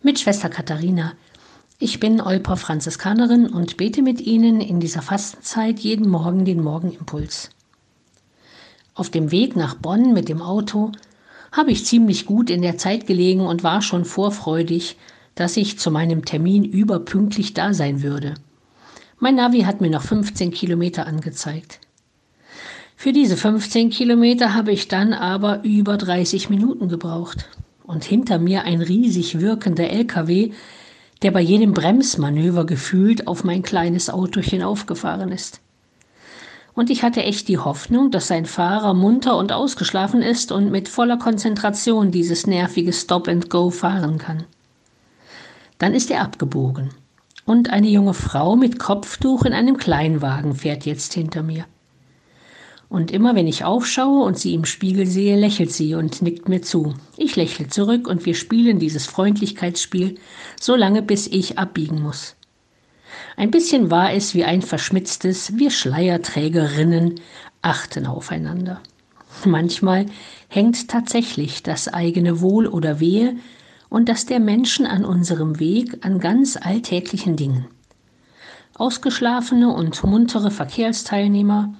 mit Schwester Katharina. Ich bin Olper Franziskanerin und bete mit Ihnen in dieser Fastenzeit jeden Morgen den Morgenimpuls. Auf dem Weg nach Bonn mit dem Auto habe ich ziemlich gut in der Zeit gelegen und war schon vorfreudig, dass ich zu meinem Termin überpünktlich da sein würde. Mein Navi hat mir noch 15 Kilometer angezeigt. Für diese 15 Kilometer habe ich dann aber über 30 Minuten gebraucht. Und hinter mir ein riesig wirkender LKW, der bei jedem Bremsmanöver gefühlt auf mein kleines Autochen aufgefahren ist. Und ich hatte echt die Hoffnung, dass sein Fahrer munter und ausgeschlafen ist und mit voller Konzentration dieses nervige Stop and Go fahren kann. Dann ist er abgebogen. Und eine junge Frau mit Kopftuch in einem Kleinwagen fährt jetzt hinter mir. Und immer wenn ich aufschaue und sie im Spiegel sehe, lächelt sie und nickt mir zu. Ich lächle zurück und wir spielen dieses Freundlichkeitsspiel so lange, bis ich abbiegen muss. Ein bisschen war es wie ein verschmitztes, wir Schleierträgerinnen achten aufeinander. Manchmal hängt tatsächlich das eigene Wohl oder Wehe und das der Menschen an unserem Weg an ganz alltäglichen Dingen. Ausgeschlafene und muntere Verkehrsteilnehmer,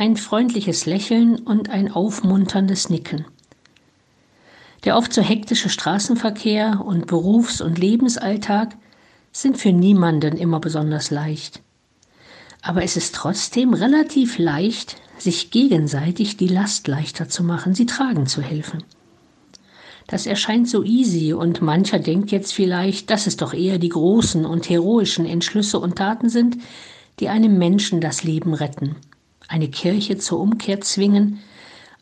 ein freundliches Lächeln und ein aufmunterndes Nicken. Der oft so hektische Straßenverkehr und Berufs- und Lebensalltag sind für niemanden immer besonders leicht. Aber es ist trotzdem relativ leicht, sich gegenseitig die Last leichter zu machen, sie tragen zu helfen. Das erscheint so easy und mancher denkt jetzt vielleicht, dass es doch eher die großen und heroischen Entschlüsse und Taten sind, die einem Menschen das Leben retten eine Kirche zur Umkehr zwingen,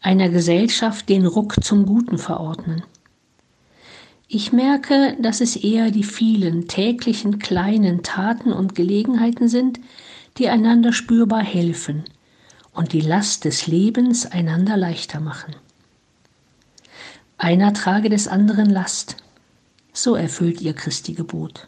einer Gesellschaft den Ruck zum Guten verordnen. Ich merke, dass es eher die vielen täglichen kleinen Taten und Gelegenheiten sind, die einander spürbar helfen und die Last des Lebens einander leichter machen. Einer trage des anderen Last, so erfüllt ihr Christi Gebot.